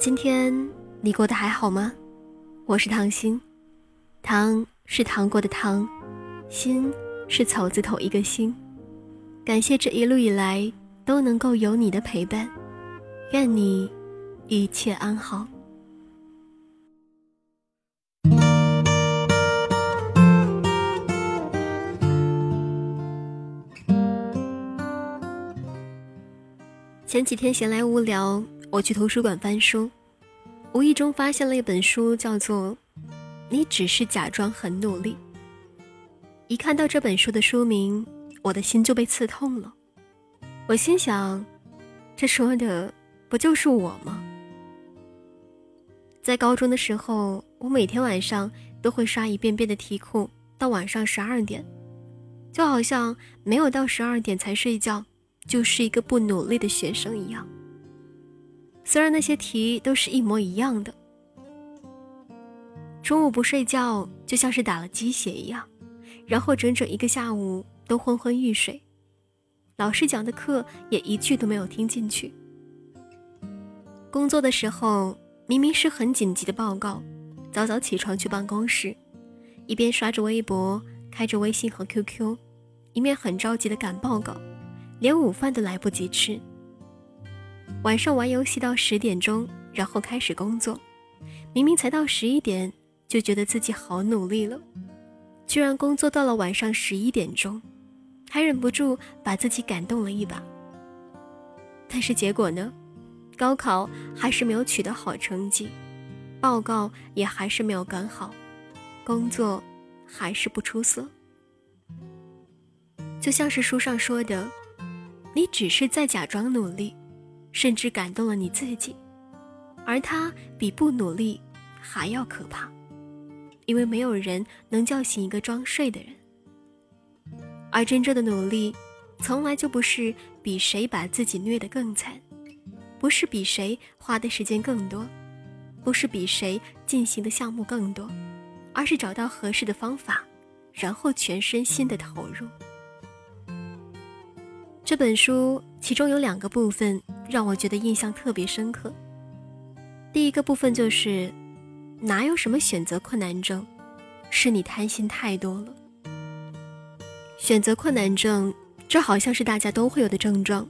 今天你过得还好吗？我是唐心，糖是糖果的糖，心是草字头一个心。感谢这一路以来都能够有你的陪伴，愿你一切安好。前几天闲来无聊，我去图书馆翻书，无意中发现了一本书，叫做《你只是假装很努力》。一看到这本书的书名，我的心就被刺痛了。我心想，这说的不就是我吗？在高中的时候，我每天晚上都会刷一遍遍的题库，到晚上十二点，就好像没有到十二点才睡觉。就是一个不努力的学生一样。虽然那些题都是一模一样的，中午不睡觉就像是打了鸡血一样，然后整整一个下午都昏昏欲睡，老师讲的课也一句都没有听进去。工作的时候明明是很紧急的报告，早早起床去办公室，一边刷着微博、开着微信和 QQ，一面很着急的赶报告。连午饭都来不及吃。晚上玩游戏到十点钟，然后开始工作。明明才到十一点，就觉得自己好努力了，居然工作到了晚上十一点钟，还忍不住把自己感动了一把。但是结果呢？高考还是没有取得好成绩，报告也还是没有赶好，工作还是不出色。就像是书上说的。你只是在假装努力，甚至感动了你自己，而他比不努力还要可怕，因为没有人能叫醒一个装睡的人。而真正的努力，从来就不是比谁把自己虐得更惨，不是比谁花的时间更多，不是比谁进行的项目更多，而是找到合适的方法，然后全身心的投入。这本书其中有两个部分让我觉得印象特别深刻。第一个部分就是，哪有什么选择困难症，是你贪心太多了。选择困难症，这好像是大家都会有的症状。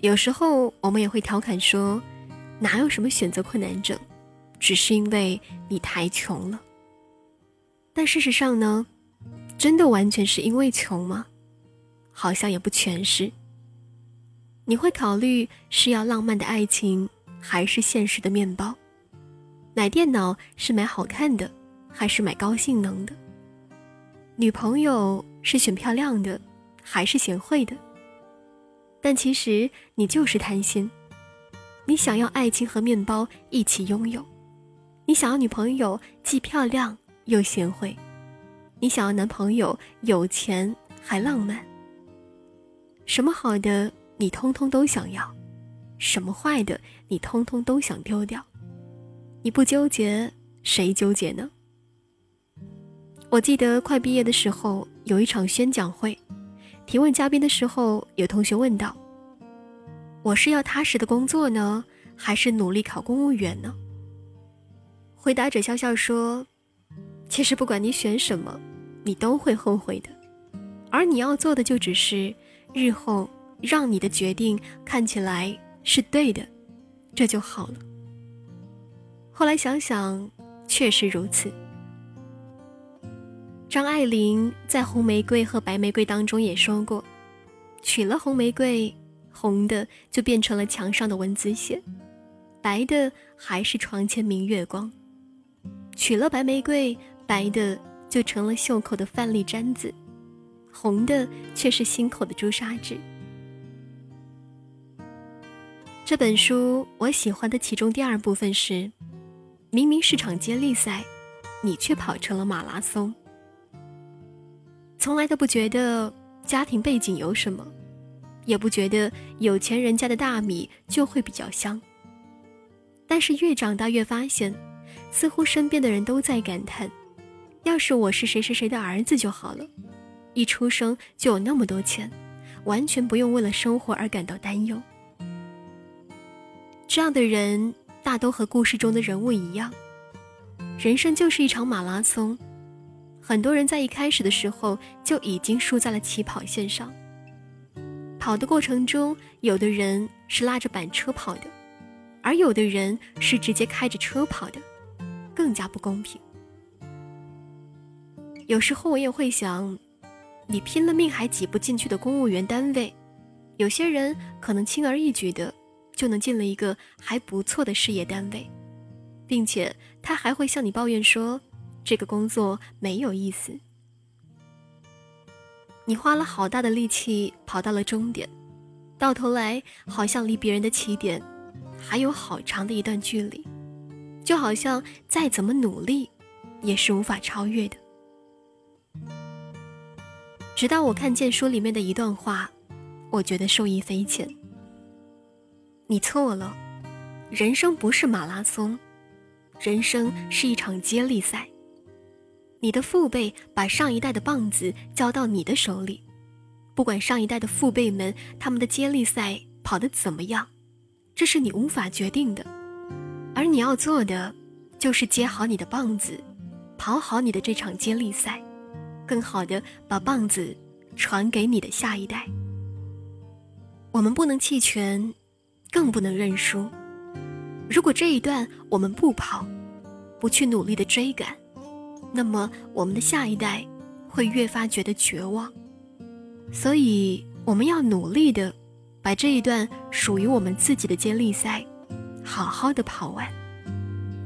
有时候我们也会调侃说，哪有什么选择困难症，只是因为你太穷了。但事实上呢，真的完全是因为穷吗？好像也不全是。你会考虑是要浪漫的爱情，还是现实的面包？买电脑是买好看的，还是买高性能的？女朋友是选漂亮的，还是贤惠的？但其实你就是贪心，你想要爱情和面包一起拥有，你想要女朋友既漂亮又贤惠，你想要男朋友有钱还浪漫。什么好的你通通都想要，什么坏的你通通都想丢掉。你不纠结，谁纠结呢？我记得快毕业的时候有一场宣讲会，提问嘉宾的时候，有同学问道：“我是要踏实的工作呢，还是努力考公务员呢？”回答者笑笑说：“其实不管你选什么，你都会后悔的，而你要做的就只是。”日后让你的决定看起来是对的，这就好了。后来想想，确实如此。张爱玲在《红玫瑰和白玫瑰》当中也说过：“娶了红玫瑰，红的就变成了墙上的蚊子血，白的还是床前明月光；娶了白玫瑰，白的就成了袖口的范例毡子。”红的却是心口的朱砂痣。这本书我喜欢的其中第二部分是，明明是场接力赛，你却跑成了马拉松。从来都不觉得家庭背景有什么，也不觉得有钱人家的大米就会比较香。但是越长大越发现，似乎身边的人都在感叹：要是我是谁谁谁的儿子就好了。一出生就有那么多钱，完全不用为了生活而感到担忧。这样的人大都和故事中的人物一样，人生就是一场马拉松。很多人在一开始的时候就已经输在了起跑线上。跑的过程中，有的人是拉着板车跑的，而有的人是直接开着车跑的，更加不公平。有时候我也会想，你拼了命还挤不进去的公务员单位，有些人可能轻而易举的。就能进了一个还不错的事业单位，并且他还会向你抱怨说，这个工作没有意思。你花了好大的力气跑到了终点，到头来好像离别人的起点还有好长的一段距离，就好像再怎么努力也是无法超越的。直到我看见书里面的一段话，我觉得受益匪浅。你错了，人生不是马拉松，人生是一场接力赛。你的父辈把上一代的棒子交到你的手里，不管上一代的父辈们他们的接力赛跑得怎么样，这是你无法决定的。而你要做的，就是接好你的棒子，跑好你的这场接力赛，更好的把棒子传给你的下一代。我们不能弃权。更不能认输。如果这一段我们不跑，不去努力的追赶，那么我们的下一代会越发觉得绝望。所以，我们要努力的把这一段属于我们自己的接力赛好好的跑完。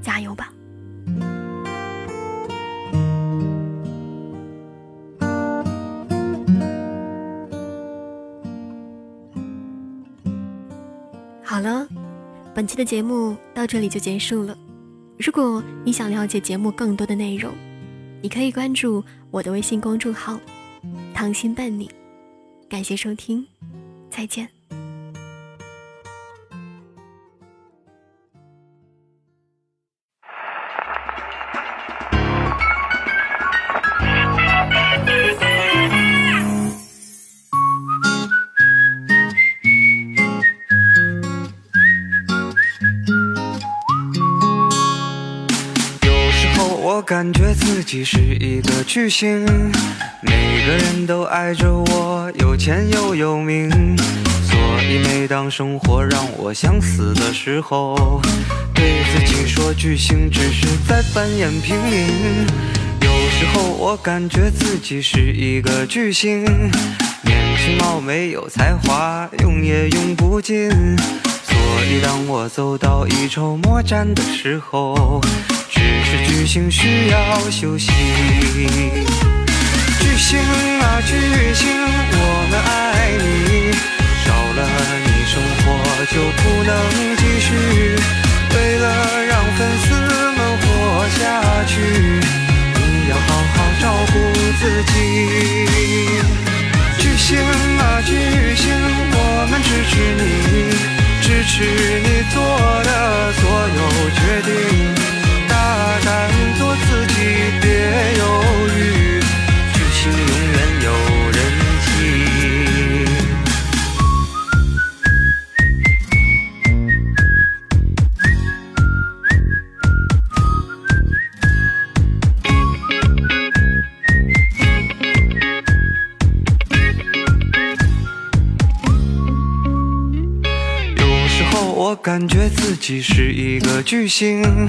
加油吧！好了，本期的节目到这里就结束了。如果你想了解节目更多的内容，你可以关注我的微信公众号“糖心伴你”。感谢收听，再见。感觉自己是一个巨星，每个人都爱着我，有钱又有名，所以每当生活让我想死的时候，对自己说巨星只是在扮演平民。有时候我感觉自己是一个巨星，年轻貌美有才华，用也用不尽，所以当我走到一筹莫展的时候。是巨星需要休息。巨星啊巨星，我们爱你，少了你生活就不能继续。为了让粉丝们活下去，你要好好照顾自己。巨星啊巨星，我们支持你，支持你做的所有决定。大胆做自己，别犹豫，巨星永远有人气。有时候我感觉自己是一个巨星。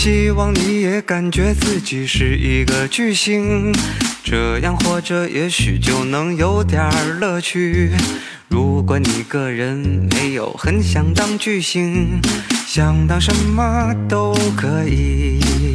希望你也感觉自己是一个巨星，这样活着也许就能有点乐趣。如果你个人没有很想当巨星，想当什么都可以。